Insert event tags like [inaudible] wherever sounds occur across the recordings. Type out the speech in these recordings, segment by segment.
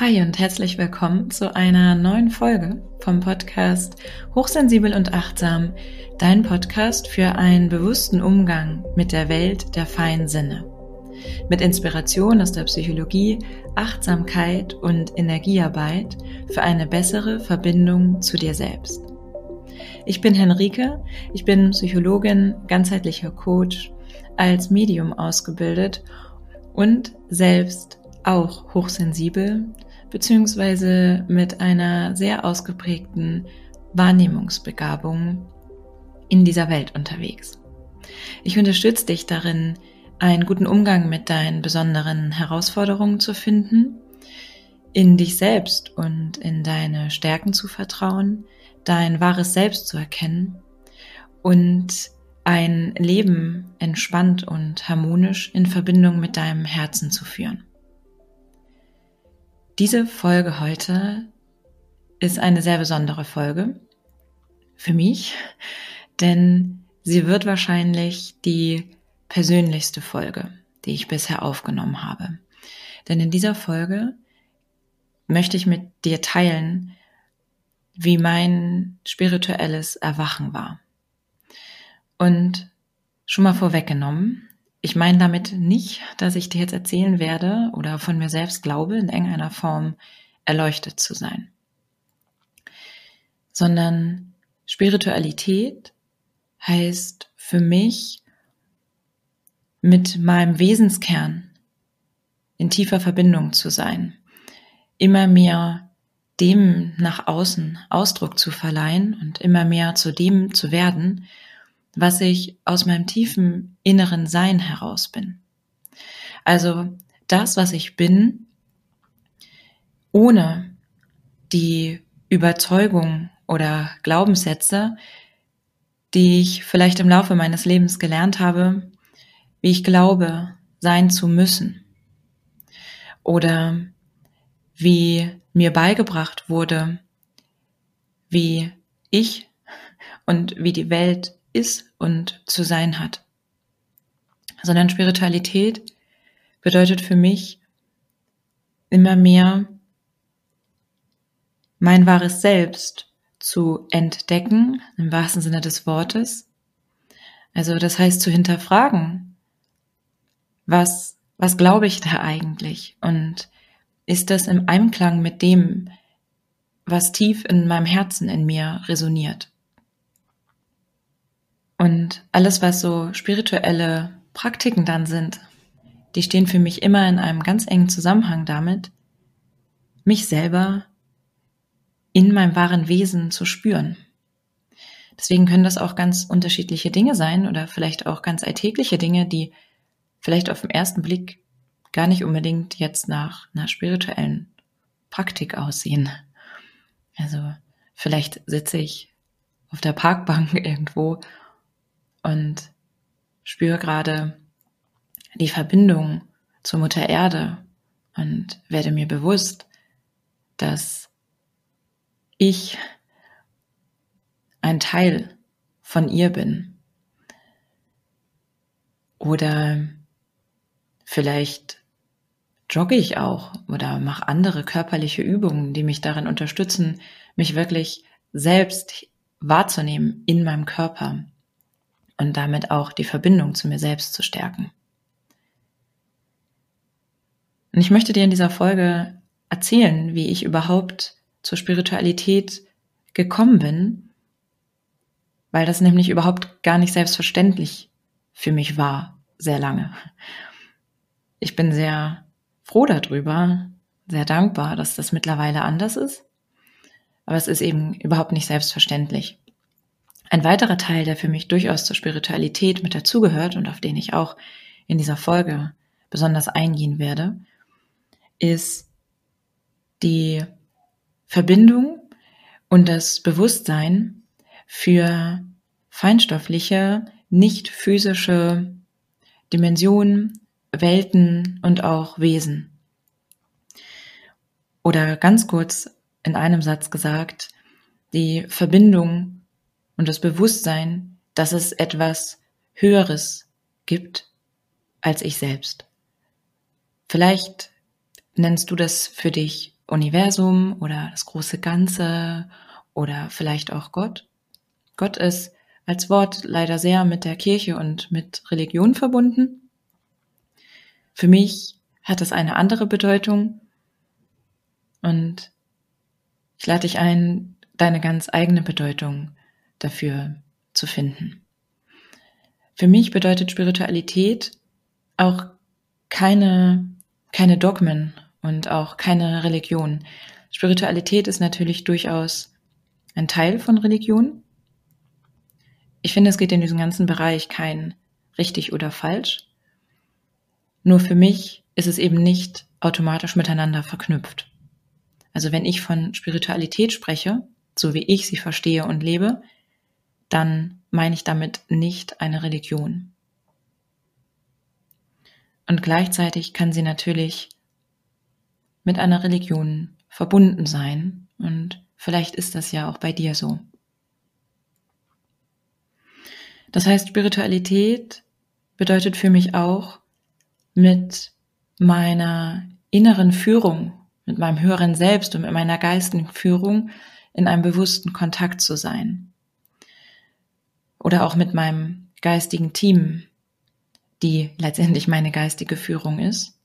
Hi und herzlich willkommen zu einer neuen Folge vom Podcast Hochsensibel und Achtsam, dein Podcast für einen bewussten Umgang mit der Welt der feinen Sinne. Mit Inspiration aus der Psychologie, Achtsamkeit und Energiearbeit für eine bessere Verbindung zu dir selbst. Ich bin Henrike, ich bin Psychologin, ganzheitlicher Coach, als Medium ausgebildet und selbst auch hochsensibel beziehungsweise mit einer sehr ausgeprägten Wahrnehmungsbegabung in dieser Welt unterwegs. Ich unterstütze dich darin, einen guten Umgang mit deinen besonderen Herausforderungen zu finden, in dich selbst und in deine Stärken zu vertrauen, dein wahres Selbst zu erkennen und ein Leben entspannt und harmonisch in Verbindung mit deinem Herzen zu führen. Diese Folge heute ist eine sehr besondere Folge für mich, denn sie wird wahrscheinlich die persönlichste Folge, die ich bisher aufgenommen habe. Denn in dieser Folge möchte ich mit dir teilen, wie mein spirituelles Erwachen war. Und schon mal vorweggenommen, ich meine damit nicht, dass ich dir jetzt erzählen werde oder von mir selbst glaube, in irgendeiner Form erleuchtet zu sein, sondern Spiritualität heißt für mich mit meinem Wesenskern in tiefer Verbindung zu sein, immer mehr dem nach außen Ausdruck zu verleihen und immer mehr zu dem zu werden, was ich aus meinem tiefen inneren Sein heraus bin. Also das, was ich bin, ohne die Überzeugung oder Glaubenssätze, die ich vielleicht im Laufe meines Lebens gelernt habe, wie ich glaube, sein zu müssen. Oder wie mir beigebracht wurde, wie ich und wie die Welt ist und zu sein hat. Sondern Spiritualität bedeutet für mich immer mehr mein wahres Selbst zu entdecken, im wahrsten Sinne des Wortes. Also das heißt zu hinterfragen, was, was glaube ich da eigentlich? Und ist das im Einklang mit dem, was tief in meinem Herzen in mir resoniert? Und alles, was so spirituelle Praktiken dann sind, die stehen für mich immer in einem ganz engen Zusammenhang damit, mich selber in meinem wahren Wesen zu spüren. Deswegen können das auch ganz unterschiedliche Dinge sein oder vielleicht auch ganz alltägliche Dinge, die vielleicht auf den ersten Blick gar nicht unbedingt jetzt nach einer spirituellen Praktik aussehen. Also vielleicht sitze ich auf der Parkbank [laughs] irgendwo und spüre gerade die Verbindung zur Mutter Erde und werde mir bewusst, dass ich ein Teil von ihr bin. Oder vielleicht jogge ich auch oder mache andere körperliche Übungen, die mich darin unterstützen, mich wirklich selbst wahrzunehmen in meinem Körper und damit auch die Verbindung zu mir selbst zu stärken. Und ich möchte dir in dieser Folge erzählen, wie ich überhaupt zur Spiritualität gekommen bin, weil das nämlich überhaupt gar nicht selbstverständlich für mich war, sehr lange. Ich bin sehr froh darüber, sehr dankbar, dass das mittlerweile anders ist, aber es ist eben überhaupt nicht selbstverständlich. Ein weiterer Teil, der für mich durchaus zur Spiritualität mit dazugehört und auf den ich auch in dieser Folge besonders eingehen werde, ist die Verbindung und das Bewusstsein für feinstoffliche, nicht physische Dimensionen, Welten und auch Wesen. Oder ganz kurz in einem Satz gesagt, die Verbindung und das Bewusstsein, dass es etwas Höheres gibt als ich selbst. Vielleicht nennst du das für dich Universum oder das große Ganze oder vielleicht auch Gott. Gott ist als Wort leider sehr mit der Kirche und mit Religion verbunden. Für mich hat es eine andere Bedeutung und ich lade dich ein, deine ganz eigene Bedeutung dafür zu finden. Für mich bedeutet Spiritualität auch keine, keine Dogmen und auch keine Religion. Spiritualität ist natürlich durchaus ein Teil von Religion. Ich finde, es geht in diesem ganzen Bereich kein richtig oder falsch. Nur für mich ist es eben nicht automatisch miteinander verknüpft. Also wenn ich von Spiritualität spreche, so wie ich sie verstehe und lebe, dann meine ich damit nicht eine Religion. Und gleichzeitig kann sie natürlich mit einer Religion verbunden sein. Und vielleicht ist das ja auch bei dir so. Das heißt, Spiritualität bedeutet für mich auch, mit meiner inneren Führung, mit meinem höheren Selbst und mit meiner geistigen Führung in einem bewussten Kontakt zu sein. Oder auch mit meinem geistigen Team, die letztendlich meine geistige Führung ist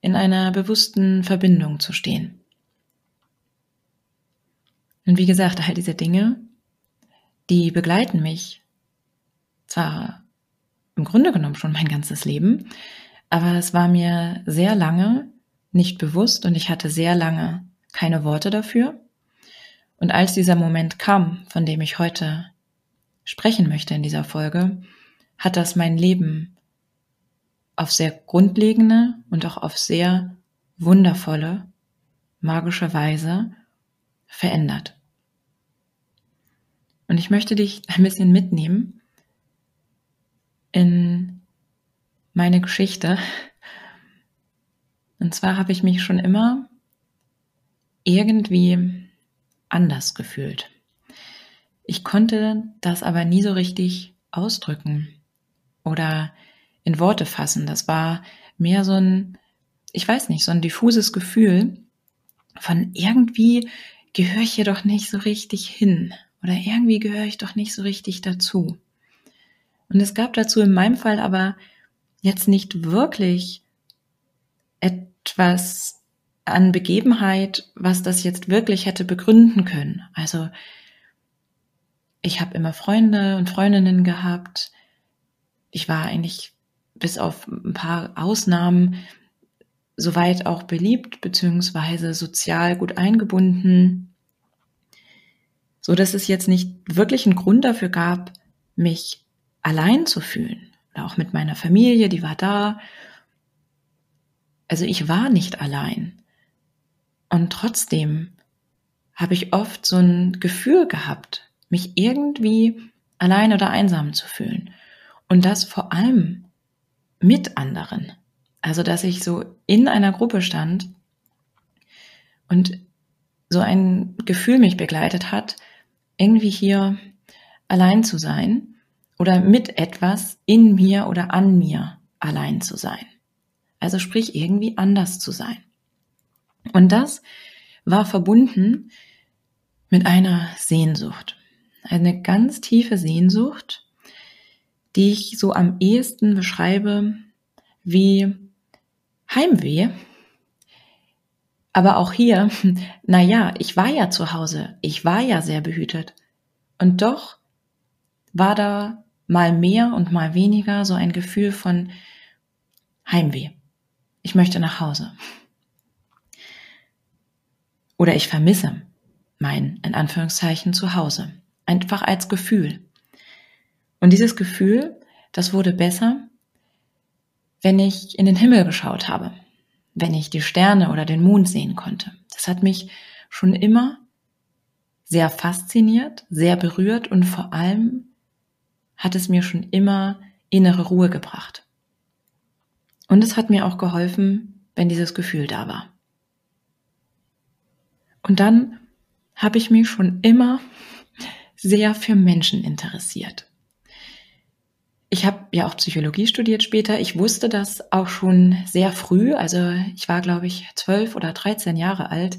in einer bewussten Verbindung zu stehen. Und wie gesagt, all diese Dinge, die begleiten mich zwar im Grunde genommen schon mein ganzes Leben, aber es war mir sehr lange nicht bewusst und ich hatte sehr lange keine Worte dafür. Und als dieser Moment kam, von dem ich heute sprechen möchte in dieser Folge, hat das mein Leben auf sehr grundlegende und auch auf sehr wundervolle, magische Weise verändert. Und ich möchte dich ein bisschen mitnehmen in meine Geschichte. Und zwar habe ich mich schon immer irgendwie anders gefühlt. Ich konnte das aber nie so richtig ausdrücken oder in Worte fassen. Das war mehr so ein, ich weiß nicht, so ein diffuses Gefühl von irgendwie gehöre ich hier doch nicht so richtig hin oder irgendwie gehöre ich doch nicht so richtig dazu. Und es gab dazu in meinem Fall aber jetzt nicht wirklich etwas an Begebenheit, was das jetzt wirklich hätte begründen können. Also ich habe immer Freunde und Freundinnen gehabt. Ich war eigentlich bis auf ein paar Ausnahmen soweit auch beliebt beziehungsweise sozial gut eingebunden, so dass es jetzt nicht wirklich einen Grund dafür gab, mich allein zu fühlen. Oder auch mit meiner Familie, die war da. Also ich war nicht allein. Und trotzdem habe ich oft so ein Gefühl gehabt, mich irgendwie allein oder einsam zu fühlen. Und das vor allem mit anderen. Also, dass ich so in einer Gruppe stand und so ein Gefühl mich begleitet hat, irgendwie hier allein zu sein oder mit etwas in mir oder an mir allein zu sein. Also sprich irgendwie anders zu sein. Und das war verbunden mit einer Sehnsucht. Eine ganz tiefe Sehnsucht die ich so am ehesten beschreibe wie Heimweh. Aber auch hier, [laughs] na ja, ich war ja zu Hause, ich war ja sehr behütet. Und doch war da mal mehr und mal weniger so ein Gefühl von Heimweh. Ich möchte nach Hause. Oder ich vermisse mein, in Anführungszeichen, Zuhause. Einfach als Gefühl. Und dieses Gefühl, das wurde besser, wenn ich in den Himmel geschaut habe, wenn ich die Sterne oder den Mond sehen konnte. Das hat mich schon immer sehr fasziniert, sehr berührt und vor allem hat es mir schon immer innere Ruhe gebracht. Und es hat mir auch geholfen, wenn dieses Gefühl da war. Und dann habe ich mich schon immer sehr für Menschen interessiert. ich habe ja auch Psychologie studiert später. Ich wusste das auch schon sehr früh. Also ich war, glaube ich, zwölf oder dreizehn Jahre alt,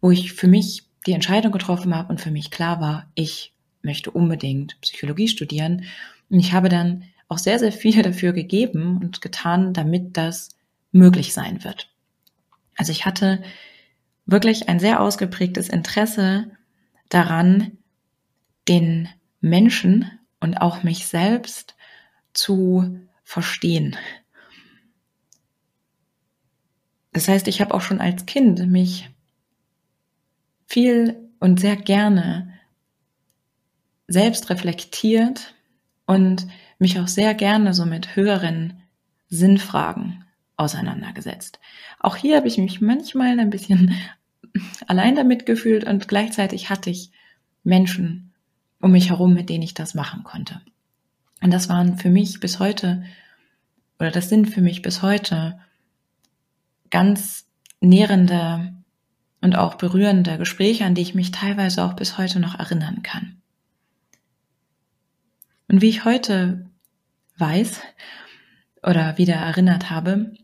wo ich für mich die Entscheidung getroffen habe und für mich klar war, ich möchte unbedingt Psychologie studieren. Und ich habe dann auch sehr, sehr viel [laughs] dafür gegeben und getan, damit das möglich sein wird. Also ich hatte wirklich ein sehr ausgeprägtes Interesse daran, den Menschen und auch mich selbst zu verstehen. Das heißt, ich habe auch schon als Kind mich viel und sehr gerne selbst reflektiert und mich auch sehr gerne so mit höheren Sinnfragen auseinandergesetzt. Auch hier habe ich mich manchmal ein bisschen [laughs] allein damit gefühlt und gleichzeitig hatte ich Menschen um mich herum, mit denen ich das machen konnte. Und das waren für mich bis heute, oder das sind für mich bis heute ganz nährende und auch berührende Gespräche, an die ich mich teilweise auch bis heute noch erinnern kann. Und wie ich heute weiß oder wieder erinnert habe,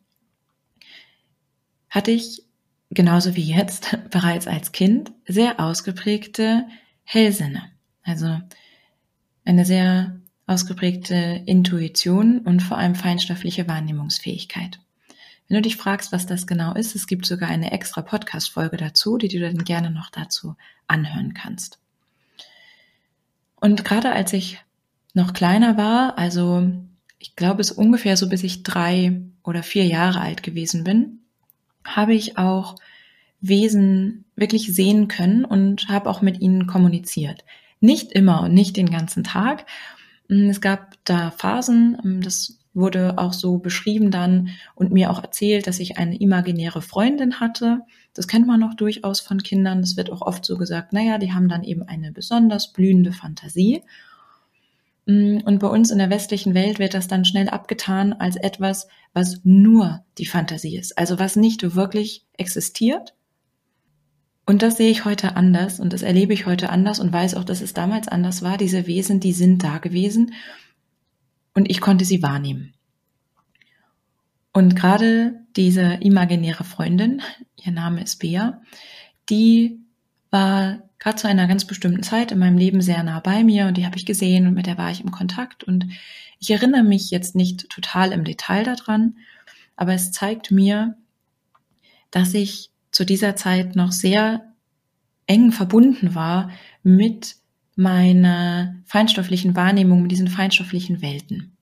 hatte ich genauso wie jetzt [laughs] bereits als Kind sehr ausgeprägte Hellsinne. Also eine sehr ausgeprägte Intuition und vor allem feinstoffliche Wahrnehmungsfähigkeit. Wenn du dich fragst, was das genau ist, es gibt sogar eine extra Podcast-Folge dazu, die du dann gerne noch dazu anhören kannst. Und gerade als ich noch kleiner war, also ich glaube es ungefähr so bis ich drei oder vier Jahre alt gewesen bin, habe ich auch Wesen wirklich sehen können und habe auch mit ihnen kommuniziert. Nicht immer und nicht den ganzen Tag. Mm, es gab da Phasen, mm, das wurde auch so beschrieben dann und mir auch erzählt, dass ich eine imaginäre Freundin hatte. Das kennt man auch durchaus von Kindern. Es wird auch oft so gesagt, naja, die haben dann eben eine besonders blühende Fantasie. Mm, und bei uns in der westlichen Welt wird das dann schnell abgetan als etwas, was nur die Fantasie ist, also was nicht wirklich existiert. Und das sehe ich heute anders und das erlebe ich heute anders und weiß auch, dass es damals anders war. Diese Wesen, die sind da gewesen und ich konnte sie wahrnehmen. Und gerade diese imaginäre Freundin, ihr Name ist Bea, die war gerade zu einer ganz bestimmten Zeit in meinem Leben sehr nah bei mir und die habe ich gesehen und mit der war ich im Kontakt und ich erinnere mich jetzt nicht total im Detail daran, aber es zeigt mir, dass ich zu dieser Zeit noch sehr eng verbunden war mit meiner feinstofflichen Wahrnehmung, mit diesen feinstofflichen Welten.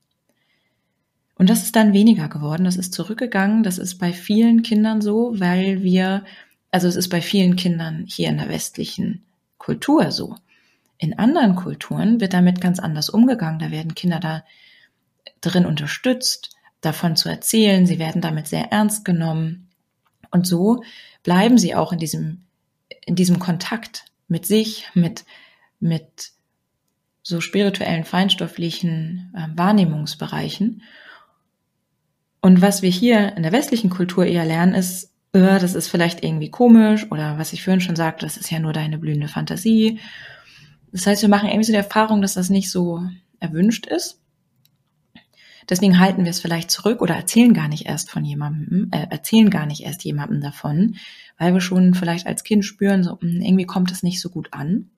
Und das ist dann weniger geworden, das ist zurückgegangen, das ist bei vielen Kindern so, weil wir also es ist bei vielen Kindern hier in der westlichen Kultur so. In anderen Kulturen wird damit ganz anders umgegangen. Da werden Kinder da drin unterstützt, davon zu erzählen. Sie werden damit sehr ernst genommen. Und so bleiben sie auch in diesem, in diesem Kontakt mit sich, mit, mit so spirituellen, feinstofflichen äh, Wahrnehmungsbereichen. Und was wir hier in der westlichen Kultur eher lernen, ist, äh, das ist vielleicht irgendwie komisch oder was ich vorhin schon sagte, das ist ja nur deine blühende Fantasie. Das heißt, wir machen irgendwie so die Erfahrung, dass das nicht so erwünscht ist. Deswegen halten wir es vielleicht zurück oder erzählen gar nicht erst von jemandem, äh, erzählen gar nicht erst jemandem davon, weil wir schon vielleicht als Kind spüren, so hm, irgendwie kommt es nicht so gut an.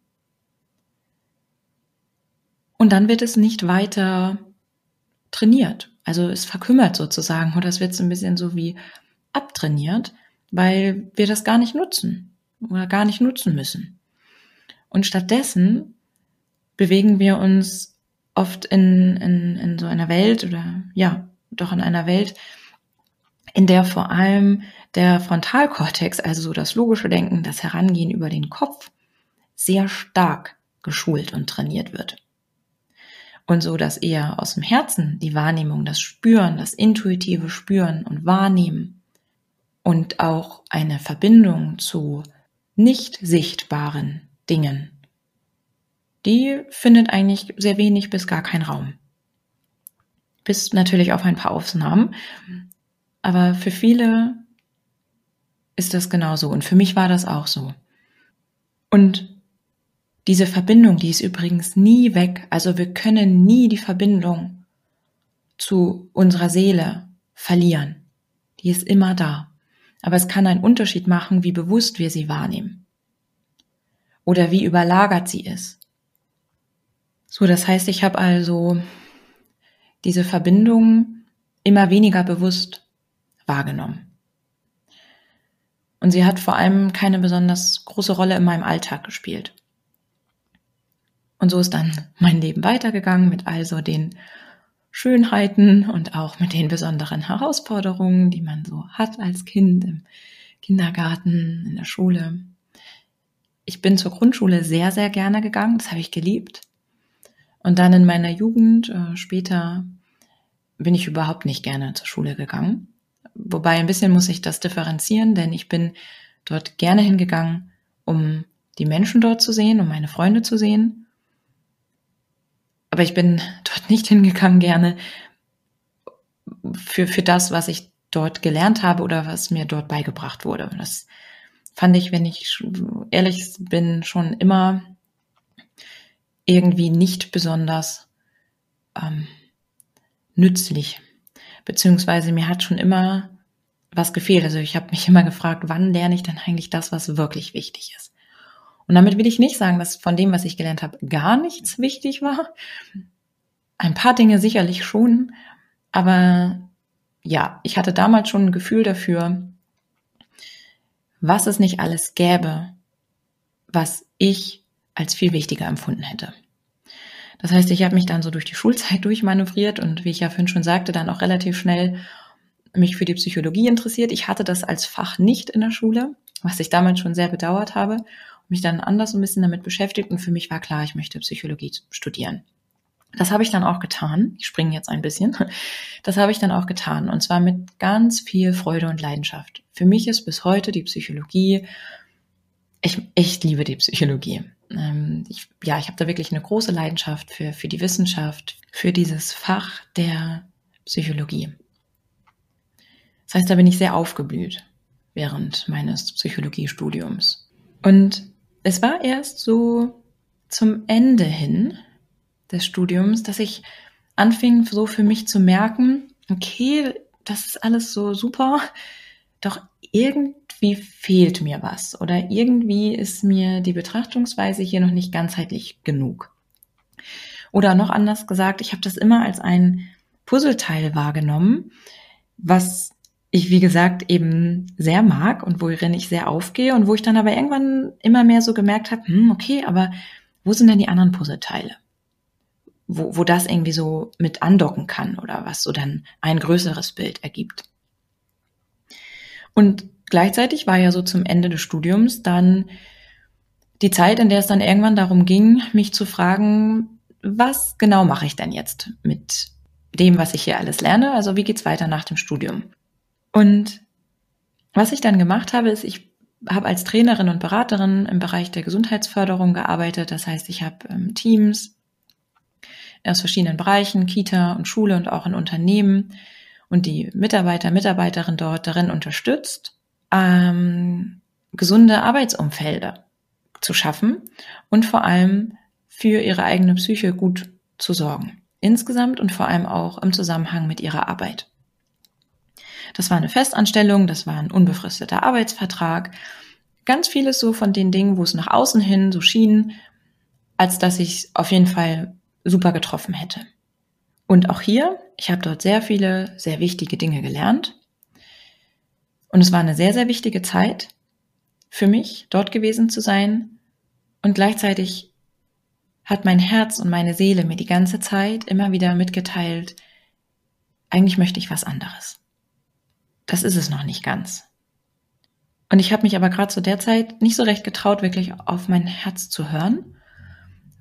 Und dann wird es nicht weiter trainiert. Also es verkümmert sozusagen oder es wird so ein bisschen so wie abtrainiert weil wir das gar nicht nutzen oder gar nicht nutzen müssen. Und stattdessen bewegen wir uns oft in, in, in so einer Welt oder ja, doch in einer Welt, in der vor allem der Frontalkortex, also so das logische Denken, das Herangehen über den Kopf, sehr stark geschult und trainiert wird. Und so, dass eher aus dem Herzen die Wahrnehmung, das Spüren, das intuitive Spüren und Wahrnehmen und auch eine Verbindung zu nicht sichtbaren Dingen, die findet eigentlich sehr wenig bis gar keinen Raum. Bis natürlich auf ein paar Ausnahmen. Aber für viele ist das genauso. Und für mich war das auch so. Und diese Verbindung, die ist übrigens nie weg. Also wir können nie die Verbindung zu unserer Seele verlieren. Die ist immer da. Aber es kann einen Unterschied machen, wie bewusst wir sie wahrnehmen. Oder wie überlagert sie ist. So, das heißt, ich habe also diese Verbindung immer weniger bewusst wahrgenommen. Und sie hat vor allem keine besonders große Rolle in meinem Alltag gespielt. Und so ist dann mein Leben weitergegangen mit also den Schönheiten und auch mit den besonderen Herausforderungen, die man so hat als Kind im Kindergarten, in der Schule. Ich bin zur Grundschule sehr, sehr gerne gegangen, das habe ich geliebt. Und dann in meiner Jugend, äh, später, bin ich überhaupt nicht gerne zur Schule gegangen. Wobei ein bisschen muss ich das differenzieren, denn ich bin dort gerne hingegangen, um die Menschen dort zu sehen, um meine Freunde zu sehen aber ich bin [laughs] dort nicht hingegangen gerne für, für das, was ich dort gelernt habe oder was mir dort beigebracht wurde. Das fand ich, wenn ich ehrlich bin, schon immer irgendwie nicht besonders ähm, nützlich. Beziehungsweise mir hat schon immer was gefehlt. Also ich habe mich [laughs] immer gefragt, wann lerne ich denn eigentlich das, was wirklich wichtig ist? Und damit will ich nicht sagen, dass von dem, was ich gelernt habe, gar nichts wichtig war. Ein paar Dinge sicherlich schon, aber ja, ich hatte damals schon ein Gefühl dafür, was es nicht alles gäbe, was ich als viel wichtiger empfunden hätte. Das heißt, ich habe mich dann so durch die Schulzeit [laughs] durchmanövriert und wie ich ja vorhin schon sagte, dann auch relativ schnell mich für die Psychologie interessiert. Ich hatte das als Fach nicht in der Schule, was ich damals schon sehr bedauert habe mich dann anders ein bisschen damit beschäftigt und für mich war klar, ich möchte Psychologie studieren. Das habe ich dann auch getan. Ich springe jetzt ein bisschen. Das habe ich dann auch getan und zwar mit ganz viel Freude und Leidenschaft. Für mich ist bis heute die Psychologie, ich echt liebe die Psychologie. Ähm, ich, ja, ich habe da wirklich eine große Leidenschaft für, für die Wissenschaft, für dieses Fach der Psychologie. Das heißt, da bin ich sehr aufgeblüht während meines Psychologiestudiums. Und es war erst so zum Ende hin des Studiums, dass ich anfing, so für mich zu merken, okay, das ist alles so super, doch irgendwie fehlt mir was oder irgendwie ist mir die Betrachtungsweise hier noch nicht ganzheitlich genug. Oder noch anders gesagt, ich habe das immer als ein Puzzleteil wahrgenommen, was ich, wie gesagt, eben sehr mag und worin ich sehr aufgehe und wo ich dann aber irgendwann immer mehr so gemerkt habe, hm, okay, aber wo sind denn die anderen Puzzleteile? Wo, wo das irgendwie so mit andocken kann oder was so dann ein größeres Bild ergibt. Und gleichzeitig war ja so zum Ende des Studiums dann die Zeit, in der es dann irgendwann darum ging, mich zu fragen, was genau mache ich denn jetzt mit dem, was ich hier alles lerne? Also wie geht's weiter nach dem Studium? Und was ich dann gemacht habe, ist, ich habe als Trainerin und Beraterin im Bereich der Gesundheitsförderung gearbeitet. Das heißt, ich habe ähm, Teams aus verschiedenen Bereichen, Kita und Schule und auch in Unternehmen und die Mitarbeiter, Mitarbeiterin dort darin unterstützt, ähm, gesunde Arbeitsumfelder zu schaffen und vor allem für ihre eigene Psyche gut zu sorgen. Insgesamt und vor allem auch im Zusammenhang mit ihrer Arbeit. Das war eine Festanstellung, das war ein unbefristeter Arbeitsvertrag. Ganz vieles so von den Dingen, wo es nach außen hin so schien, als dass ich auf jeden Fall super getroffen hätte. Und auch hier, ich habe dort sehr viele, sehr wichtige Dinge gelernt. Und es war eine sehr, sehr wichtige Zeit für mich, dort gewesen zu sein. Und gleichzeitig hat mein Herz und meine Seele mir die ganze Zeit immer wieder mitgeteilt, eigentlich möchte ich was anderes das ist es noch nicht ganz. Und ich habe mich aber gerade zu der Zeit nicht so recht getraut, wirklich auf mein Herz zu hören,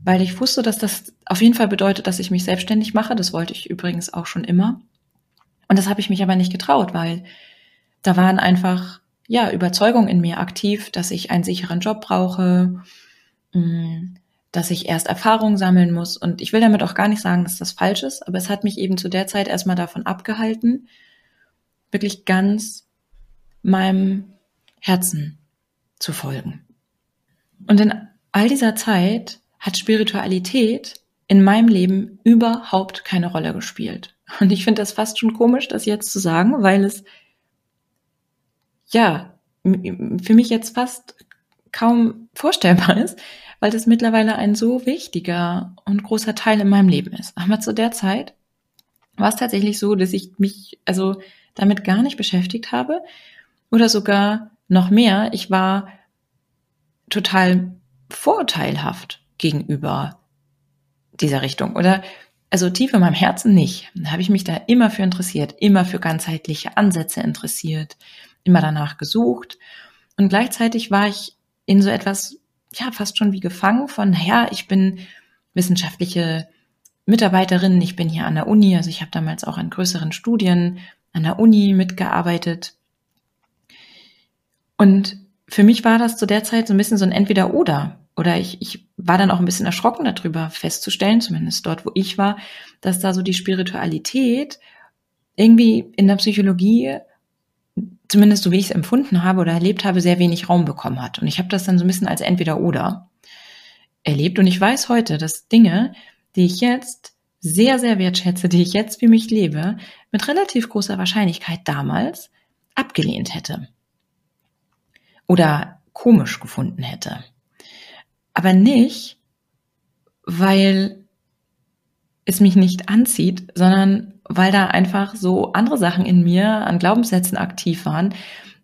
weil ich wusste, dass das auf jeden Fall bedeutet, dass ich mich selbstständig mache. Das wollte ich übrigens auch schon immer. Und das habe ich mich aber nicht getraut, weil da waren einfach ja Überzeugungen in mir aktiv, dass ich einen sicheren Job brauche, mm, dass ich erst Erfahrung sammeln muss. Und ich will damit auch gar nicht sagen, dass das falsch ist, aber es hat mich eben zu der Zeit erstmal davon abgehalten, wirklich ganz meinem Herzen zu folgen. Und in all dieser Zeit hat Spiritualität in meinem Leben überhaupt keine Rolle gespielt. Und ich finde das fast schon komisch, das jetzt zu sagen, weil es ja für mich jetzt fast kaum vorstellbar [laughs] ist, weil das mittlerweile ein so wichtiger und großer Teil in meinem Leben ist. Aber zu der Zeit war es tatsächlich so, dass ich mich also damit gar nicht beschäftigt habe oder sogar noch mehr. Ich war total vorteilhaft gegenüber dieser Richtung oder also tief in meinem Herzen nicht. Da habe ich mich da immer für interessiert, immer für ganzheitliche Ansätze interessiert, immer danach gesucht und gleichzeitig war ich in so etwas ja fast schon wie gefangen von, naja, ich bin wissenschaftliche Mitarbeiterin, ich bin hier an der Uni, also ich habe damals auch an größeren Studien an der Uni mitgearbeitet. Und für mich war das zu der Zeit so ein bisschen so ein Entweder-Oder. Oder ich, ich war dann auch ein bisschen erschrocken darüber festzustellen, zumindest dort, wo ich war, dass da so die Spiritualität irgendwie in der Psychologie, zumindest so wie ich es empfunden habe oder erlebt habe, sehr wenig Raum bekommen hat. Und ich habe das dann so ein bisschen als Entweder-Oder erlebt. Und ich weiß heute, dass Dinge, die ich jetzt sehr, sehr wertschätze, die ich jetzt für mich lebe, mit relativ großer Wahrscheinlichkeit damals abgelehnt hätte. Oder komisch gefunden hätte. Aber nicht, weil es mich nicht anzieht, sondern weil da einfach so andere Sachen in mir an Glaubenssätzen aktiv waren,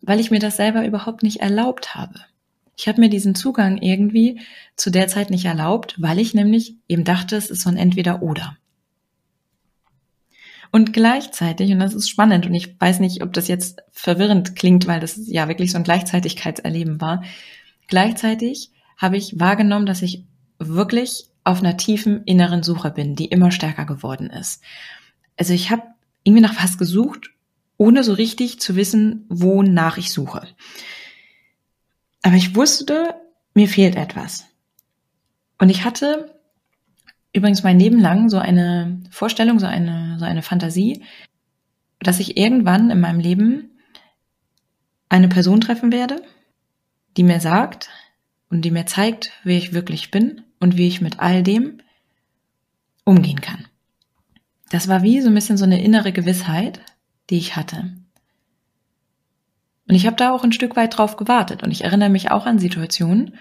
weil ich mir das selber überhaupt nicht erlaubt habe. Ich habe mir diesen Zugang irgendwie zu der Zeit nicht erlaubt, weil ich nämlich eben dachte, es ist so ein Entweder-Oder. Und gleichzeitig, und das ist spannend, und ich weiß nicht, ob das jetzt verwirrend klingt, weil das ja wirklich so ein Gleichzeitigkeitserleben war, gleichzeitig habe ich wahrgenommen, dass ich wirklich auf einer tiefen inneren Suche bin, die immer stärker geworden ist. Also ich habe irgendwie nach was gesucht, ohne so richtig zu wissen, wonach ich suche. Aber ich wusste, mir fehlt etwas. Und ich hatte übrigens mein Leben lang so eine Vorstellung, so eine, so eine Fantasie, dass ich irgendwann in meinem Leben eine Person treffen werde, die mir sagt und die mir zeigt, wer ich wirklich bin und wie ich mit all dem umgehen kann. Das war wie so ein bisschen so eine innere Gewissheit, die ich hatte. Und ich habe da auch ein Stück weit drauf gewartet. Und ich erinnere mich auch an Situationen,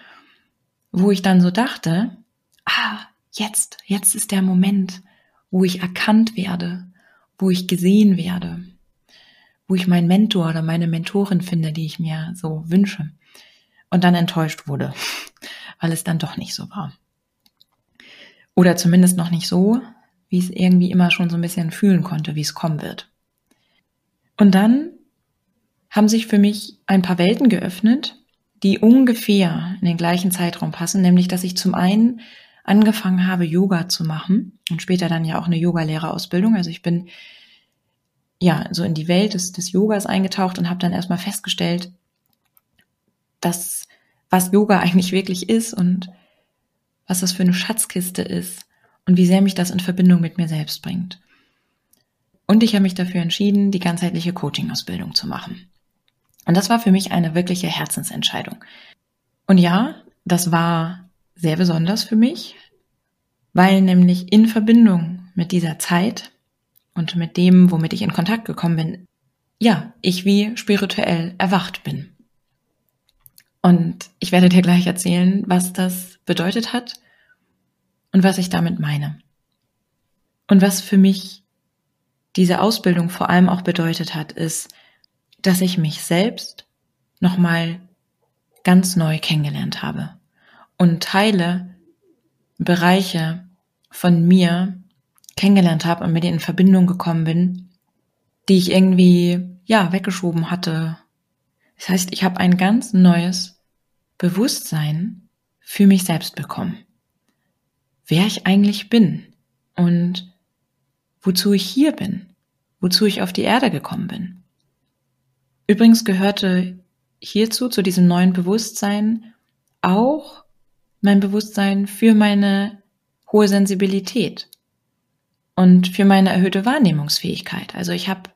wo ich dann so dachte, ah, jetzt, jetzt ist der Moment, wo ich erkannt werde, wo ich gesehen werde, wo ich meinen Mentor oder meine Mentorin finde, die ich mir so wünsche. Und dann enttäuscht wurde, [laughs] weil es dann doch nicht so war. Oder zumindest noch nicht so, wie es irgendwie immer schon so ein bisschen fühlen konnte, wie es kommen wird. Und dann haben sich für mich ein paar Welten geöffnet, die ungefähr in den gleichen Zeitraum passen, nämlich dass ich zum einen angefangen habe, Yoga zu machen und später dann ja auch eine Yogalehrerausbildung. Also ich bin ja so in die Welt des, des Yogas eingetaucht und habe dann erstmal festgestellt, dass was Yoga [laughs] eigentlich wirklich ist und was das für eine Schatzkiste ist und wie sehr mich das in Verbindung mit mir selbst bringt. Und ich habe mich dafür entschieden, die ganzheitliche Coaching-Ausbildung zu machen. Und das war für mich eine wirkliche Herzensentscheidung. Und ja, das war sehr besonders für mich, weil nämlich in Verbindung mit dieser Zeit und mit dem, womit ich in Kontakt gekommen bin, ja, ich wie spirituell erwacht bin. Und ich werde dir gleich erzählen, was das bedeutet hat und was ich damit meine. Und was für mich diese Ausbildung vor allem auch bedeutet hat, ist, dass ich mich selbst nochmal ganz neu kennengelernt habe und Teile, Bereiche von mir kennengelernt habe und mit denen in Verbindung gekommen bin, die ich irgendwie, ja, weggeschoben hatte. Das heißt, ich habe ein ganz neues Bewusstsein für mich selbst bekommen. Wer ich eigentlich bin und wozu ich hier bin, wozu ich auf die Erde gekommen bin. Übrigens gehörte hierzu, zu diesem neuen Bewusstsein, auch mein Bewusstsein für meine hohe Sensibilität und für meine erhöhte Wahrnehmungsfähigkeit. Also ich habe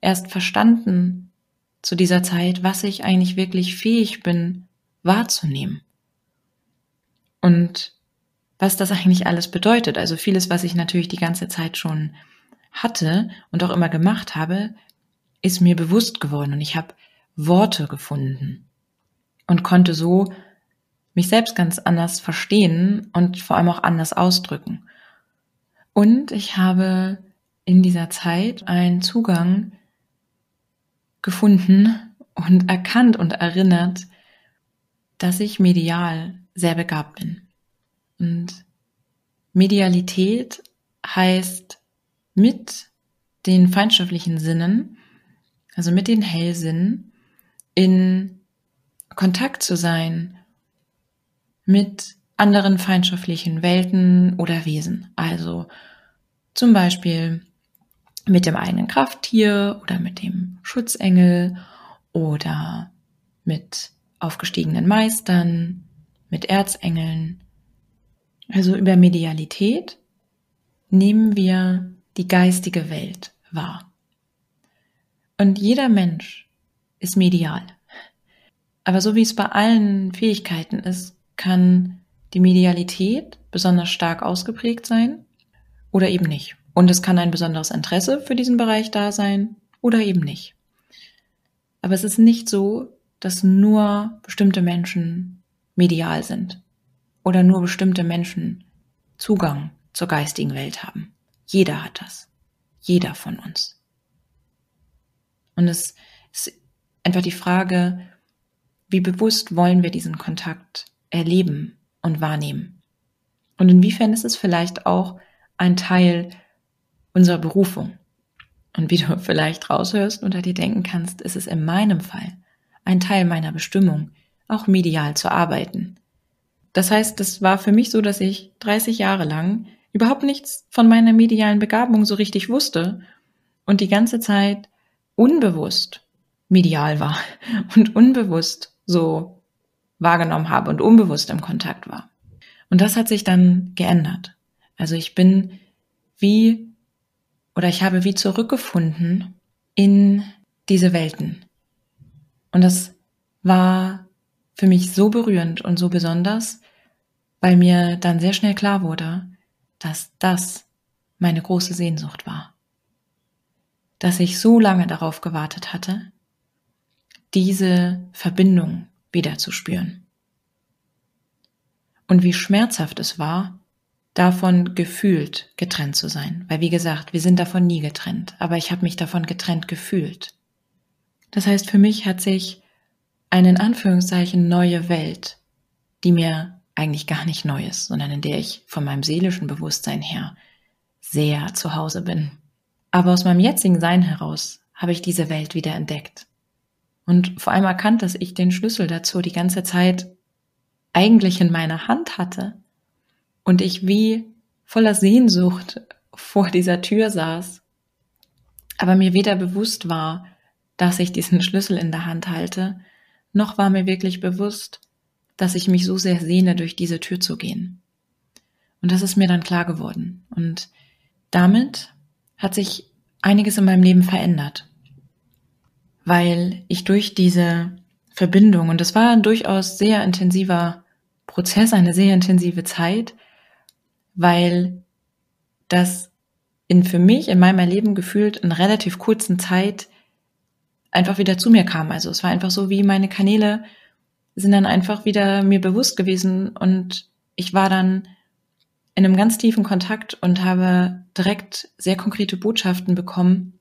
erst verstanden zu dieser Zeit, was ich eigentlich wirklich fähig bin wahrzunehmen. Und was das eigentlich alles bedeutet. Also vieles, was ich natürlich die ganze Zeit schon hatte und auch immer gemacht habe, ist mir bewusst geworden und ich habe Worte gefunden und konnte so mich selbst ganz anders verstehen und vor allem auch anders ausdrücken. Und ich habe in dieser Zeit einen Zugang gefunden und erkannt und erinnert, dass ich medial sehr begabt bin. Und Medialität heißt mit den feinstofflichen Sinnen, also mit den Hellsinnen, in Kontakt zu sein mit anderen feinstofflichen Welten oder Wesen. Also zum Beispiel mit dem eigenen Krafttier oder mit dem Schutzengel oder mit aufgestiegenen Meistern, mit Erzengeln. Also über Medialität nehmen wir die geistige Welt wahr. Und jeder Mensch ist medial. Aber so wie es bei allen Fähigkeiten ist, kann die Medialität besonders stark ausgeprägt sein oder eben nicht. Und es kann ein besonderes Interesse für diesen Bereich da sein oder eben nicht. Aber es ist nicht so, dass nur bestimmte Menschen medial sind oder nur bestimmte Menschen Zugang zur geistigen Welt haben. Jeder hat das. Jeder von uns. Und es ist einfach die Frage, wie bewusst wollen wir diesen Kontakt erleben und wahrnehmen? Und inwiefern ist es vielleicht auch ein Teil unserer Berufung? Und wie du [laughs] vielleicht raushörst und dir denken kannst, ist es in meinem Fall ein Teil meiner Bestimmung, auch medial zu arbeiten. Das heißt, es war für mich so, dass ich 30 Jahre lang überhaupt nichts von meiner medialen Begabung so richtig wusste und die ganze Zeit unbewusst medial war [laughs] und unbewusst so wahrgenommen habe und unbewusst im Kontakt war. Und das hat sich dann geändert. Also ich bin wie oder ich habe wie zurückgefunden in diese Welten. Und das war für mich so berührend und so besonders, weil mir dann sehr schnell klar wurde, dass das meine große Sehnsucht war. Dass ich so lange darauf gewartet hatte, diese Verbindung wieder zu spüren. Und wie schmerzhaft es war, davon gefühlt getrennt zu sein. Weil wie gesagt, wir sind davon nie getrennt, aber ich habe mich davon getrennt gefühlt. Das heißt, für mich hat sich eine in Anführungszeichen neue Welt, die mir eigentlich gar nicht neu ist, sondern in der ich von meinem seelischen Bewusstsein her sehr zu Hause bin. Aber aus meinem jetzigen Sein heraus habe ich diese Welt wieder entdeckt. Und vor allem erkannt, dass ich den Schlüssel dazu die ganze Zeit eigentlich in meiner Hand hatte und ich wie voller Sehnsucht vor dieser Tür saß, aber mir weder bewusst war, dass ich diesen Schlüssel in der Hand halte, noch war mir wirklich bewusst, dass ich mich so sehr sehne, durch diese Tür zu gehen. Und das ist mir dann klar geworden. Und damit hat sich einiges in meinem Leben verändert weil ich durch diese Verbindung, und das war ein durchaus sehr intensiver Prozess, eine sehr intensive Zeit, weil das in für mich in meinem Erleben gefühlt in relativ kurzen Zeit einfach wieder zu mir kam. Also es war einfach so, wie meine Kanäle sind dann einfach wieder mir bewusst gewesen und ich war dann in einem ganz tiefen Kontakt und habe direkt sehr konkrete Botschaften bekommen.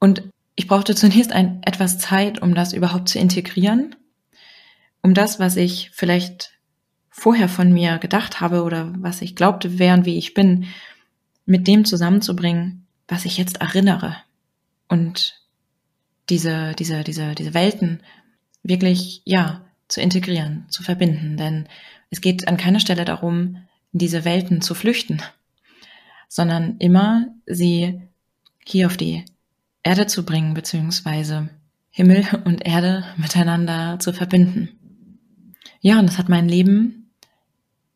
Und ich brauchte zunächst ein, etwas Zeit, um das überhaupt zu integrieren, um das, was ich vielleicht vorher von mir gedacht habe oder was ich glaubte, wer und wie ich bin, mit dem zusammenzubringen, was ich jetzt erinnere und diese, diese, diese, diese Welten wirklich, ja, zu integrieren, zu verbinden. Denn es geht an keiner Stelle darum, in diese Welten zu flüchten, sondern immer sie hier auf die Erde zu bringen, beziehungsweise Himmel und Erde [laughs] miteinander zu verbinden. Ja, und das hat mein Leben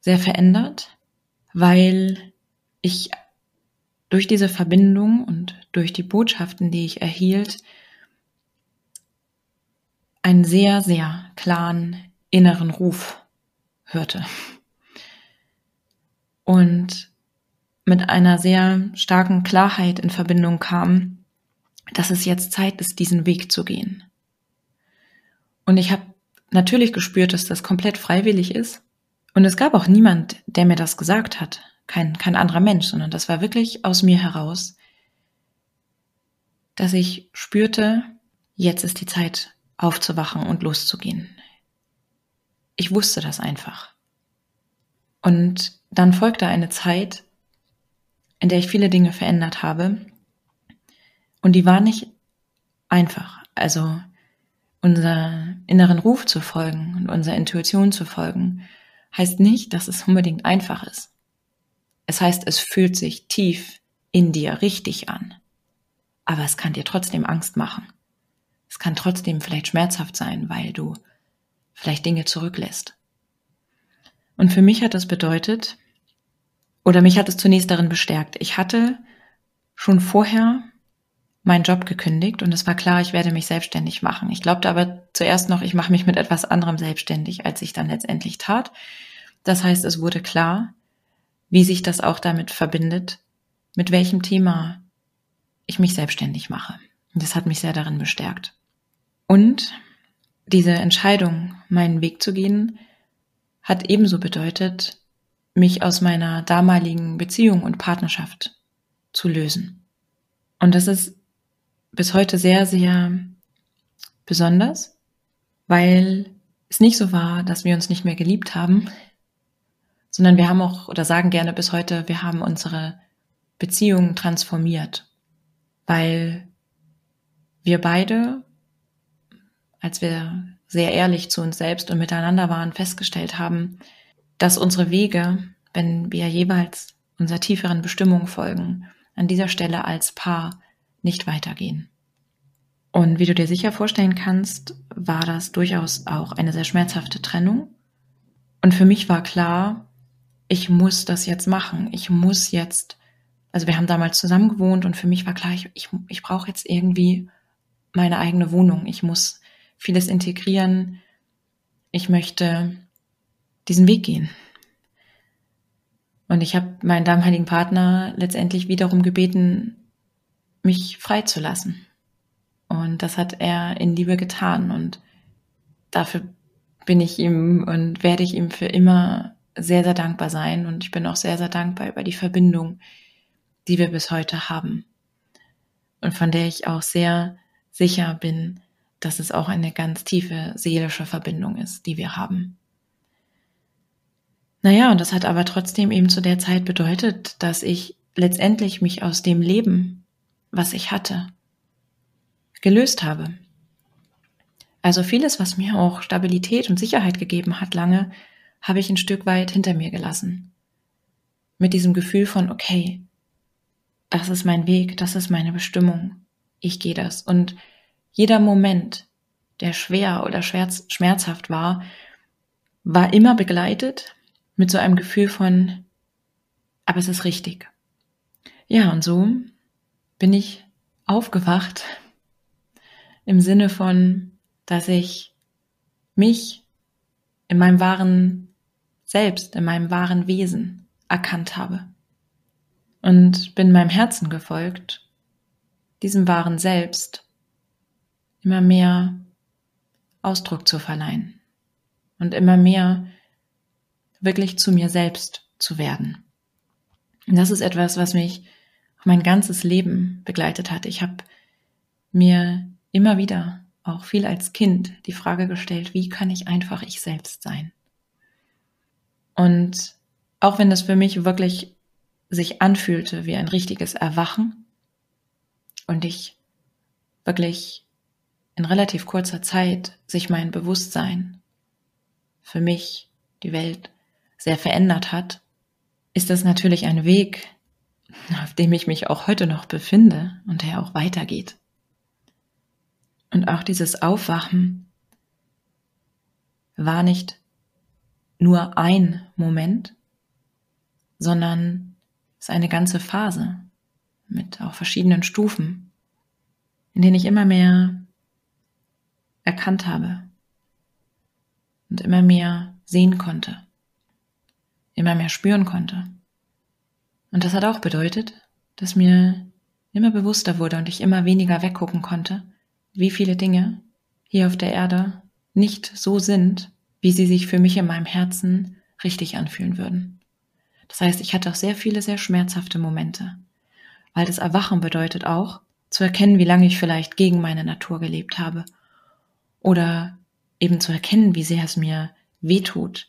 sehr verändert, weil ich durch diese Verbindung und durch die Botschaften, die ich erhielt, einen sehr, sehr klaren inneren Ruf hörte. Und mit einer sehr starken Klarheit in Verbindung kam, dass es jetzt Zeit ist, diesen Weg zu gehen. Und ich habe natürlich gespürt, dass das komplett freiwillig ist. Und es gab auch niemand, der mir das gesagt hat. Kein, kein anderer Mensch, sondern das war wirklich aus mir heraus, dass ich spürte, jetzt ist die Zeit aufzuwachen und loszugehen. Ich wusste das einfach. Und dann folgte eine Zeit, in der ich viele Dinge verändert habe. Und die war nicht einfach. Also unser inneren Ruf zu folgen und unserer Intuition zu folgen, heißt nicht, dass es unbedingt einfach ist. Es heißt, es fühlt sich tief in dir richtig an. Aber es kann dir trotzdem Angst machen. Es kann trotzdem vielleicht schmerzhaft sein, weil du vielleicht Dinge zurücklässt. Und für mich hat das bedeutet, oder mich hat es zunächst darin bestärkt, ich hatte schon vorher meinen Job gekündigt und es war klar, ich werde mich selbstständig machen. Ich glaubte aber zuerst noch, ich mache mich mit etwas anderem selbstständig, als ich dann letztendlich tat. Das heißt, es wurde klar, wie sich das auch damit verbindet, mit welchem Thema ich mich selbstständig mache. Und das hat mich sehr darin bestärkt. Und diese Entscheidung, meinen Weg zu gehen, hat ebenso bedeutet, mich aus meiner damaligen Beziehung und Partnerschaft zu lösen. Und das ist bis heute sehr, sehr besonders, weil es nicht so war, dass wir uns nicht mehr geliebt haben, sondern wir haben auch oder sagen gerne bis heute, wir haben unsere Beziehung transformiert, weil wir beide, als wir sehr ehrlich zu uns selbst und miteinander waren, festgestellt haben, dass unsere Wege, wenn wir jeweils unserer tieferen Bestimmung folgen, an dieser Stelle als Paar nicht weitergehen. Und wie du dir sicher vorstellen kannst, war das durchaus auch eine sehr schmerzhafte Trennung. Und für mich war klar, ich muss das jetzt machen. Ich muss jetzt, also wir haben damals zusammen gewohnt und für mich war klar, ich, ich, ich brauche jetzt irgendwie meine eigene Wohnung. Ich muss vieles integrieren. Ich möchte diesen Weg gehen. Und ich habe meinen damaligen Partner letztendlich wiederum gebeten, mich freizulassen. Und das hat er in Liebe getan. Und dafür bin ich ihm und werde ich ihm für immer sehr, sehr dankbar sein. Und ich bin auch sehr, sehr dankbar über die Verbindung, die wir bis heute haben. Und von der ich auch sehr sicher bin, dass es auch eine ganz tiefe seelische Verbindung ist, die wir haben. Naja, und das hat aber trotzdem eben zu der Zeit bedeutet, dass ich letztendlich mich aus dem Leben, was ich hatte, gelöst habe. Also vieles, was mir auch Stabilität und Sicherheit gegeben hat lange, habe ich ein Stück weit hinter mir gelassen. Mit diesem Gefühl von, okay, das ist mein Weg, das ist meine Bestimmung, ich gehe das. Und jeder Moment, der schwer oder schmerzhaft war, war immer begleitet mit so einem Gefühl von, aber es ist richtig. Ja, und so bin ich aufgewacht im Sinne von, dass ich mich in meinem wahren Selbst, in meinem wahren Wesen erkannt habe. Und bin meinem Herzen gefolgt, diesem wahren Selbst immer mehr Ausdruck zu verleihen und immer mehr wirklich zu mir selbst zu werden. Und das ist etwas, was mich mein ganzes Leben begleitet hat. Ich habe mir immer wieder, auch viel als Kind, die Frage gestellt, wie kann ich einfach ich selbst sein? Und auch wenn das für mich wirklich sich anfühlte wie ein richtiges Erwachen und ich wirklich in relativ kurzer Zeit sich mein Bewusstsein für mich, die Welt sehr verändert hat, ist das natürlich ein Weg, auf dem ich mich auch heute noch befinde und der auch weitergeht. Und auch dieses Aufwachen war nicht nur ein Moment, sondern ist eine ganze Phase mit auch verschiedenen Stufen, in denen ich immer mehr erkannt habe und immer mehr sehen konnte, immer mehr spüren konnte Und das hat auch bedeutet, dass mir immer bewusster wurde und ich immer weniger weggucken konnte, wie viele Dinge hier auf der Erde nicht so sind, wie sie sich für mich in meinem Herzen richtig anfühlen würden. Das heißt, ich hatte auch sehr viele sehr schmerzhafte Momente, weil das Erwachen bedeutet auch, zu erkennen, wie lange ich vielleicht gegen meine Natur gelebt habe oder eben zu erkennen, wie sehr es mir wehtut,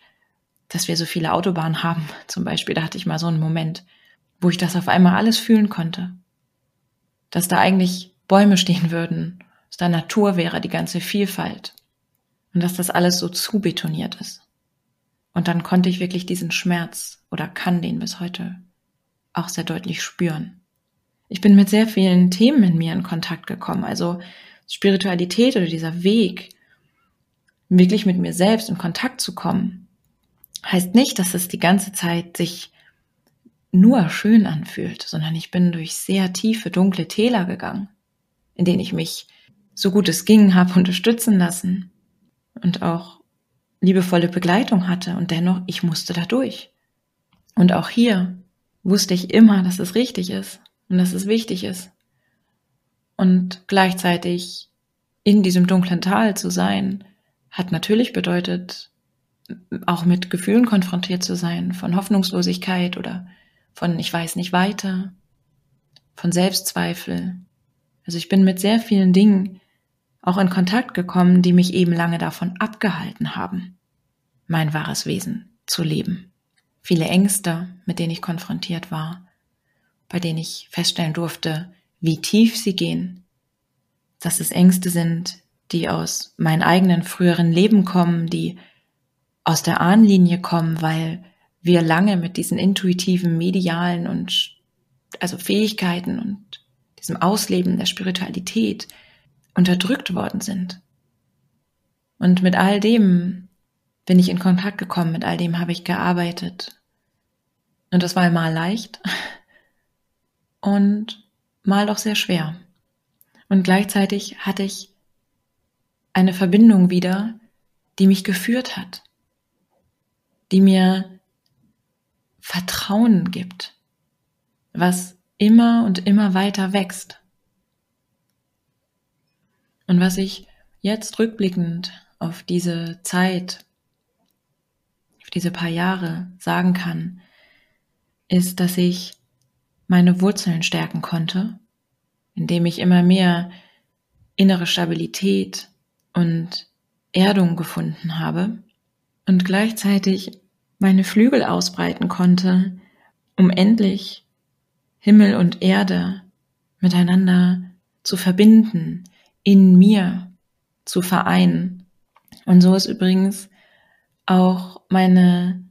dass wir so viele Autobahnen haben. [laughs] Zum Beispiel, da hatte ich mal so einen Moment, wo ich das auf einmal alles fühlen konnte. Dass da eigentlich Bäume stehen würden, dass da Natur wäre, die ganze Vielfalt. Und dass das alles so zubetoniert ist. Und dann konnte ich wirklich diesen Schmerz oder kann den bis heute auch sehr deutlich spüren. Ich bin mit sehr vielen Themen in mir in Kontakt gekommen. Also Spiritualität oder dieser Weg, wirklich mit mir selbst in Kontakt zu kommen, heißt nicht, dass es die ganze Zeit sich nur schön anfühlt, sondern ich bin durch sehr tiefe, dunkle Täler gegangen, in denen ich mich so gut es ging habe unterstützen lassen und auch liebevolle Begleitung hatte und dennoch, ich musste da durch. Und auch hier wusste ich immer, dass es richtig ist und dass es wichtig ist. Und gleichzeitig in diesem dunklen Tal zu sein, hat natürlich bedeutet, auch mit Gefühlen konfrontiert zu sein, von Hoffnungslosigkeit oder von ich weiß nicht weiter, von Selbstzweifel. Also ich bin mit sehr vielen Dingen auch in Kontakt gekommen, die mich eben lange davon abgehalten haben, mein wahres Wesen zu leben. Viele Ängste, mit denen ich konfrontiert war, bei denen ich feststellen durfte, wie tief sie gehen, dass es Ängste sind, die aus meinem eigenen früheren Leben kommen, die aus der Ahnlinie kommen, weil wir lange mit diesen intuitiven, medialen und also Fähigkeiten und diesem Ausleben der Spiritualität unterdrückt worden sind. Und mit all dem bin ich in Kontakt gekommen, mit all dem habe ich gearbeitet. Und das war mal leicht [laughs] und mal doch sehr schwer. Und gleichzeitig hatte ich eine Verbindung wieder, die mich geführt hat, die mir Vertrauen gibt, was immer und immer weiter wächst. Und was ich jetzt rückblickend auf diese Zeit, auf diese paar Jahre sagen kann, ist, dass ich meine Wurzeln stärken konnte, indem ich immer mehr innere Stabilität und Erdung gefunden habe und gleichzeitig meine Flügel ausbreiten konnte, um endlich Himmel und Erde miteinander zu verbinden, in mir zu vereinen. Und so ist übrigens auch meine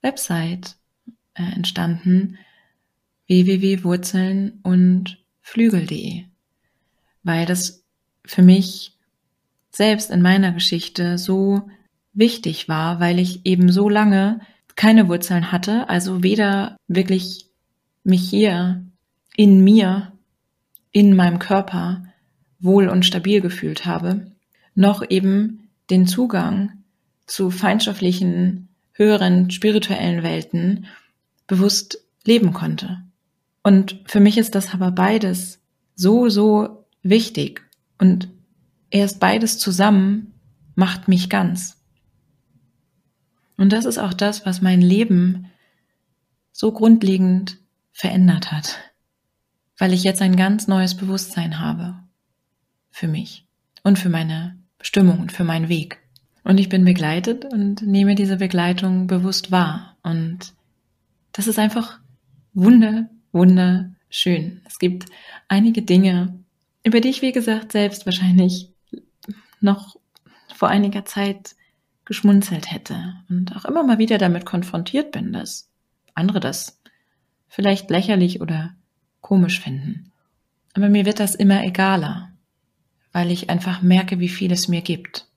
Website äh, entstanden, www.wurzeln und flügel.de, weil das für mich selbst in meiner Geschichte so wichtig war, weil ich eben so lange keine Wurzeln hatte, also weder wirklich mich hier in mir, in meinem Körper wohl und stabil gefühlt habe, noch eben den Zugang zu feindschaftlichen, höheren spirituellen Welten bewusst leben konnte. Und für mich ist das aber beides so, so wichtig. Und erst beides zusammen macht mich ganz. Und das ist auch das, was mein Leben so grundlegend verändert hat, weil ich jetzt ein ganz neues Bewusstsein habe für mich und für meine Bestimmung und für meinen Weg. Und ich bin begleitet und nehme diese Begleitung bewusst wahr. Und das ist einfach wunder, wunderschön. Es gibt einige Dinge, über die ich, wie gesagt, selbst wahrscheinlich noch vor einiger Zeit geschmunzelt hätte und auch immer mal wieder damit konfrontiert bin, dass andere das vielleicht lächerlich oder komisch finden. Aber mir wird das immer egaler, weil ich einfach merke, wie viel es mir gibt.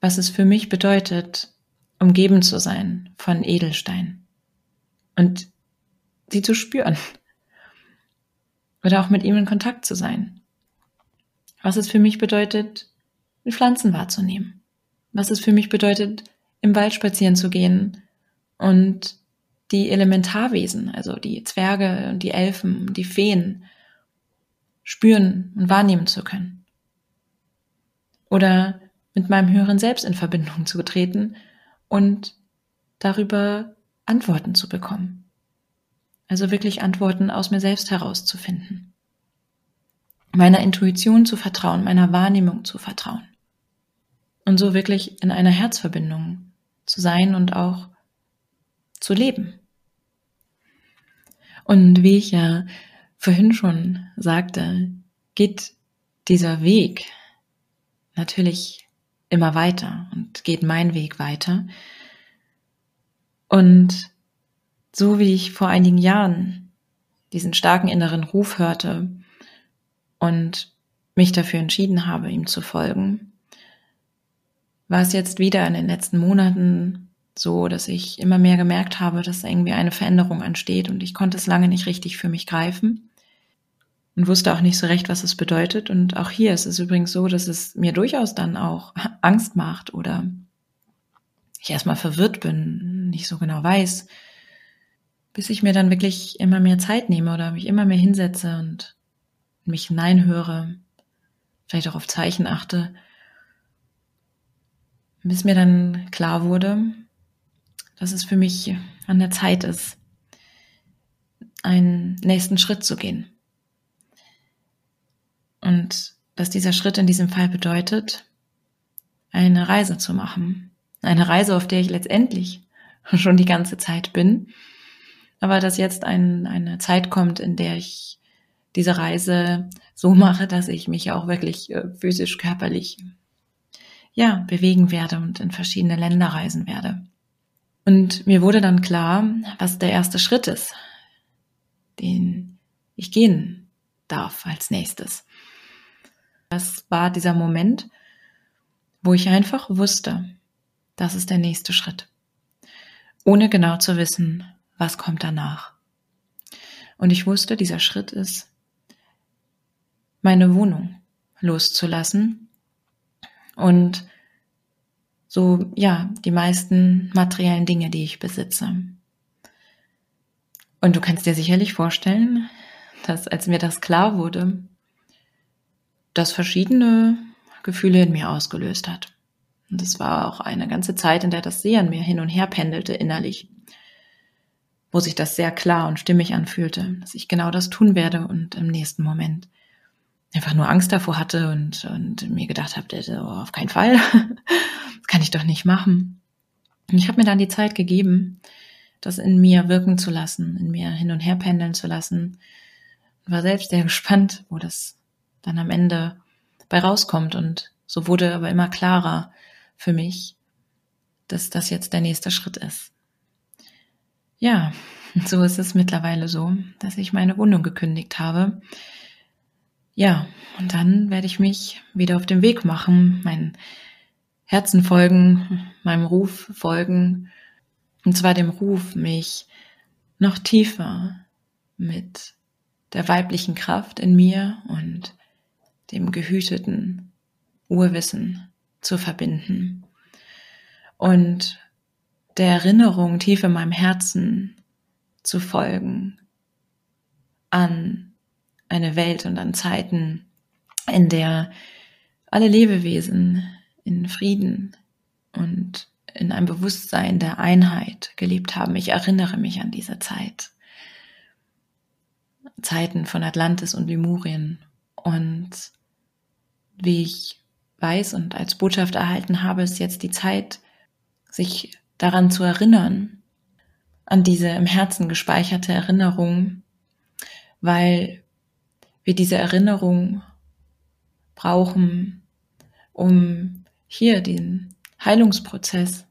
Was es für mich bedeutet, umgeben zu sein von Edelstein. Und sie zu spüren. [laughs] Oder auch mit ihm in Kontakt zu sein. Was es für mich bedeutet, Pflanzen wahrzunehmen. Was es für mich bedeutet, im Wald spazieren zu gehen und die Elementarwesen, also die Zwerge und die Elfen und die Feen, spüren und wahrnehmen zu können. Oder mit meinem höheren Selbst in Verbindung [laughs] zu treten und darüber Antworten zu bekommen. Also wirklich Antworten aus mir selbst herauszufinden. Meiner Intuition zu vertrauen, meiner Wahrnehmung zu vertrauen. Und so wirklich in einer Herzverbindung zu sein und auch zu leben. Und wie ich ja vorhin schon sagte, geht dieser Weg natürlich immer weiter und geht mein Weg weiter. Und so wie ich vor einigen Jahren diesen starken inneren Ruf hörte und mich dafür entschieden habe, ihm zu folgen, war es jetzt wieder in den letzten Monaten so, dass ich immer mehr gemerkt habe, dass irgendwie eine Veränderung ansteht und ich konnte es lange nicht richtig für mich greifen und wusste auch nicht so recht, was es bedeutet. Und auch hier ist es übrigens so, dass es mir durchaus dann auch [laughs] Angst macht oder ich erstmal verwirrt bin, nicht so genau weiß, bis ich mir dann wirklich immer mehr Zeit nehme oder mich immer mehr hinsetze und mich hineinhöre, vielleicht auch auf Zeichen achte, bis mir dann klar wurde, dass es für mich an der Zeit ist, einen nächsten Schritt zu gehen. Und dass dieser Schritt in diesem Fall bedeutet, eine Reise zu machen. Eine Reise, auf der ich letztendlich [laughs] schon die ganze Zeit bin. Aber dass jetzt ein, eine Zeit kommt, in der ich diese Reise so mache, dass ich mich auch wirklich äh, physisch, körperlich, ja, bewegen werde und in verschiedene Länder reisen werde. Und mir wurde dann klar, was der erste Schritt ist, den ich gehen darf als nächstes. Das war dieser Moment, wo ich einfach wusste, das ist der nächste Schritt, ohne genau zu wissen, was kommt danach. Und ich wusste, dieser Schritt ist, meine Wohnung loszulassen und so, ja, die meisten materiellen Dinge, die ich besitze. Und du kannst dir sicherlich vorstellen, dass als mir das klar wurde, das verschiedene Gefühle in mir ausgelöst hat. Und es war auch eine ganze Zeit, in der das sehr an mir hin und her pendelte innerlich, wo sich das sehr klar und stimmig anfühlte, dass ich genau das tun werde und im nächsten Moment einfach nur Angst davor hatte und, und mir gedacht habe, oh, auf keinen Fall, [laughs] das kann ich doch nicht machen. Und ich habe mir dann die Zeit gegeben, das in mir wirken zu lassen, in mir hin und her pendeln zu lassen. War selbst sehr gespannt, wo das dann am Ende bei rauskommt. Und so wurde aber immer klarer für mich, dass das jetzt der nächste Schritt ist. Ja, [laughs] so ist es mittlerweile so, dass ich meine Wohnung gekündigt habe. Ja, und dann werde ich mich wieder auf den Weg machen, mein Herzen folgen, meinem Ruf folgen, und zwar dem Ruf, mich noch tiefer mit der weiblichen Kraft in mir und dem gehüteten Urwissen zu verbinden. Und der Erinnerung tief in meinem Herzen zu folgen an eine Welt und an Zeiten, in der alle Lebewesen in Frieden und in einem Bewusstsein der Einheit gelebt haben. Ich erinnere mich an diese Zeit. Zeiten von Atlantis und Lemurien und wie ich weiß und als Botschaft erhalten habe, ist jetzt die Zeit, sich daran zu erinnern, an diese im Herzen gespeicherte Erinnerung, weil wir diese Erinnerung brauchen, um hier den Heilungsprozess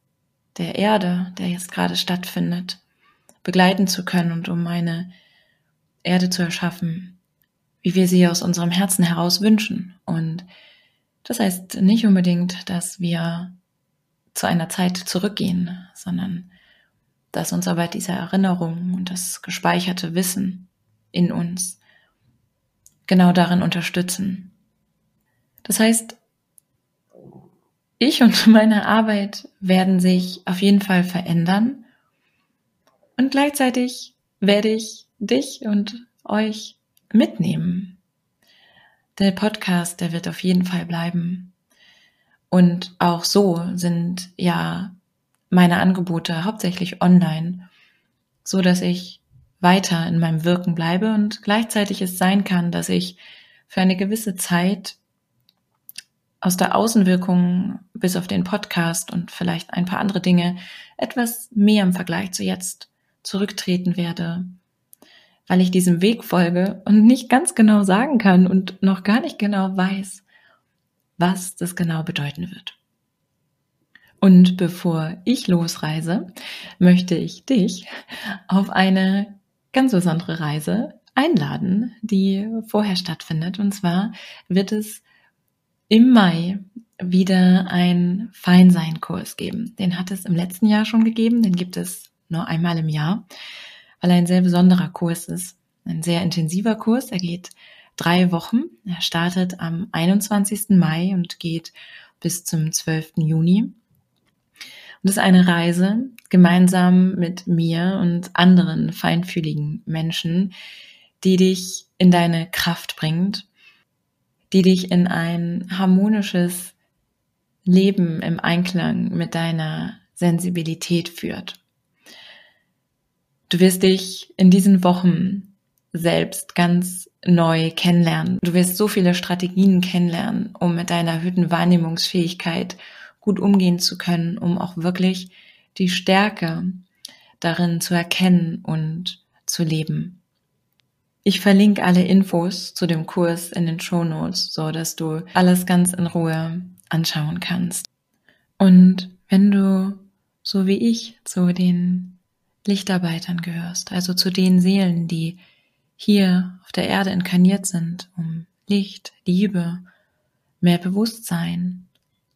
der Erde, der jetzt gerade stattfindet, begleiten zu können und um eine Erde zu erschaffen, wie wir sie aus unserem Herzen heraus wünschen. Und das heißt nicht unbedingt, dass wir zu einer Zeit zurückgehen, sondern dass uns aber diese Erinnerung und das gespeicherte Wissen in uns genau darin unterstützen. Das heißt, ich und meine Arbeit werden sich auf jeden Fall verändern. Und gleichzeitig werde ich dich und euch mitnehmen. Der Podcast, der wird auf jeden Fall bleiben. Und auch so sind ja meine Angebote hauptsächlich online, so dass ich weiter in meinem Wirken bleibe und gleichzeitig es sein kann, dass ich für eine gewisse Zeit aus der Außenwirkung bis auf den Podcast und vielleicht ein paar andere Dinge etwas mehr im Vergleich zu jetzt zurücktreten werde, weil ich diesem Weg folge und nicht ganz genau sagen kann und noch gar nicht genau weiß, was das genau bedeuten wird. Und bevor ich losreise, möchte ich dich auf eine ganz besondere Reise einladen, die vorher stattfindet. Und zwar wird es im Mai wieder ein Feinsein-Kurs geben. Den hat es im letzten Jahr schon gegeben, den gibt es nur einmal im Jahr, weil er ein sehr besonderer Kurs ist. Ein sehr intensiver Kurs. Er geht drei Wochen. Er startet am 21. Mai und geht bis zum 12. Juni. Und es ist eine Reise gemeinsam mit mir und anderen feinfühligen Menschen, die dich in deine Kraft bringt, die dich in ein harmonisches Leben im Einklang mit deiner Sensibilität führt. Du wirst dich in diesen Wochen selbst ganz neu kennenlernen. Du wirst so viele Strategien kennenlernen, um mit deiner erhöhten Wahrnehmungsfähigkeit gut umgehen zu können, um auch wirklich die Stärke darin zu erkennen und zu leben. Ich verlinke alle Infos zu dem Kurs in den Show Notes, so dass du alles ganz in Ruhe anschauen kannst. Und wenn du, so wie ich, zu den Lichtarbeitern gehörst, also zu den Seelen, die hier auf der Erde inkarniert sind, um Licht, Liebe, mehr Bewusstsein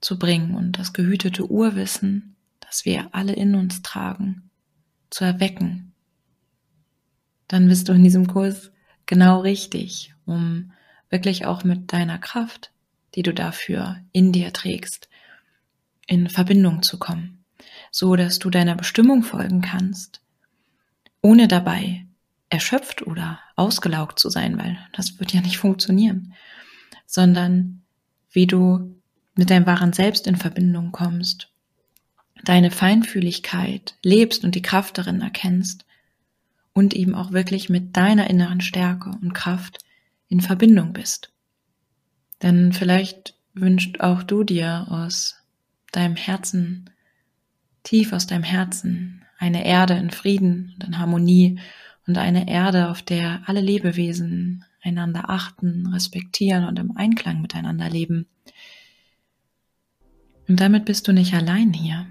zu bringen und das gehütete Urwissen, das wir alle in uns tragen, zu erwecken, dann bist du in diesem Kurs genau richtig, um wirklich auch mit deiner Kraft, die du dafür in dir trägst, in Verbindung zu kommen, so dass du deiner Bestimmung folgen kannst, ohne dabei erschöpft oder ausgelaugt zu sein, weil das wird ja nicht funktionieren, sondern wie du mit deinem wahren Selbst in Verbindung kommst, deine Feinfühligkeit lebst und die Kraft darin erkennst und eben auch wirklich mit deiner inneren Stärke und Kraft in Verbindung bist. Denn vielleicht wünscht auch du dir aus deinem Herzen, tief aus deinem Herzen, eine Erde in Frieden und in Harmonie und eine Erde, auf der alle Lebewesen einander achten, respektieren und im Einklang miteinander leben. Und damit bist du nicht allein hier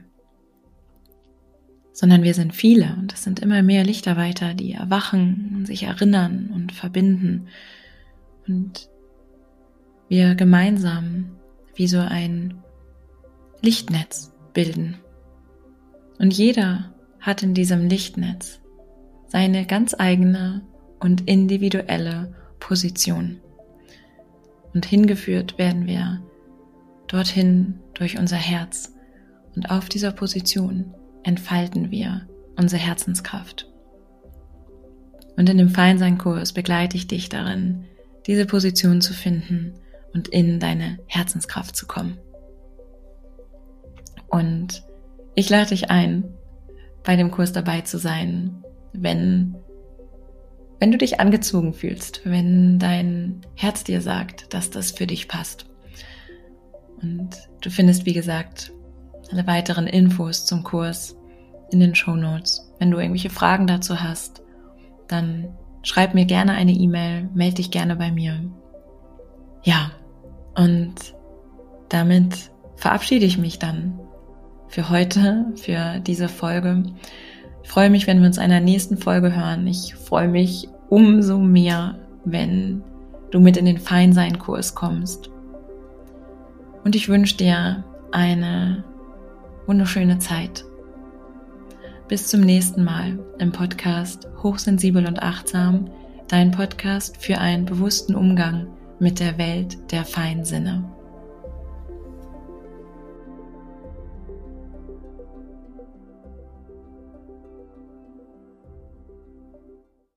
sondern wir sind viele und es sind immer mehr Lichterweiter, die erwachen, sich erinnern und verbinden und wir gemeinsam wie so ein Lichtnetz bilden. Und jeder hat in diesem Lichtnetz seine ganz eigene und individuelle Position. Und hingeführt werden wir dorthin durch unser Herz. Und auf dieser Position entfalten wir unsere Herzenskraft. Und in dem Feinsein-Kurs begleite ich dich darin, diese Position zu finden und in deine Herzenskraft zu kommen. Und ich lade dich ein, bei dem Kurs dabei zu sein, wenn, wenn du dich angezogen fühlst, wenn dein Herz dir sagt, dass das für dich passt. Und du findest, wie gesagt, alle weiteren Infos zum Kurs in den Show Notes. Wenn du irgendwelche Fragen dazu hast, dann schreib mir gerne eine E-Mail, melde dich gerne bei mir. Ja, und damit verabschiede ich mich dann für heute, für diese Folge. Ich freue mich, wenn wir uns in einer nächsten Folge hören. Ich freue mich umso mehr, wenn du mit in den Feinsein-Kurs kommst. Und ich wünsche dir eine wunderschöne Zeit. Bis zum nächsten Mal im Podcast Hochsensibel und Achtsam, dein Podcast für einen bewussten Umgang mit der Welt der Feinsinne.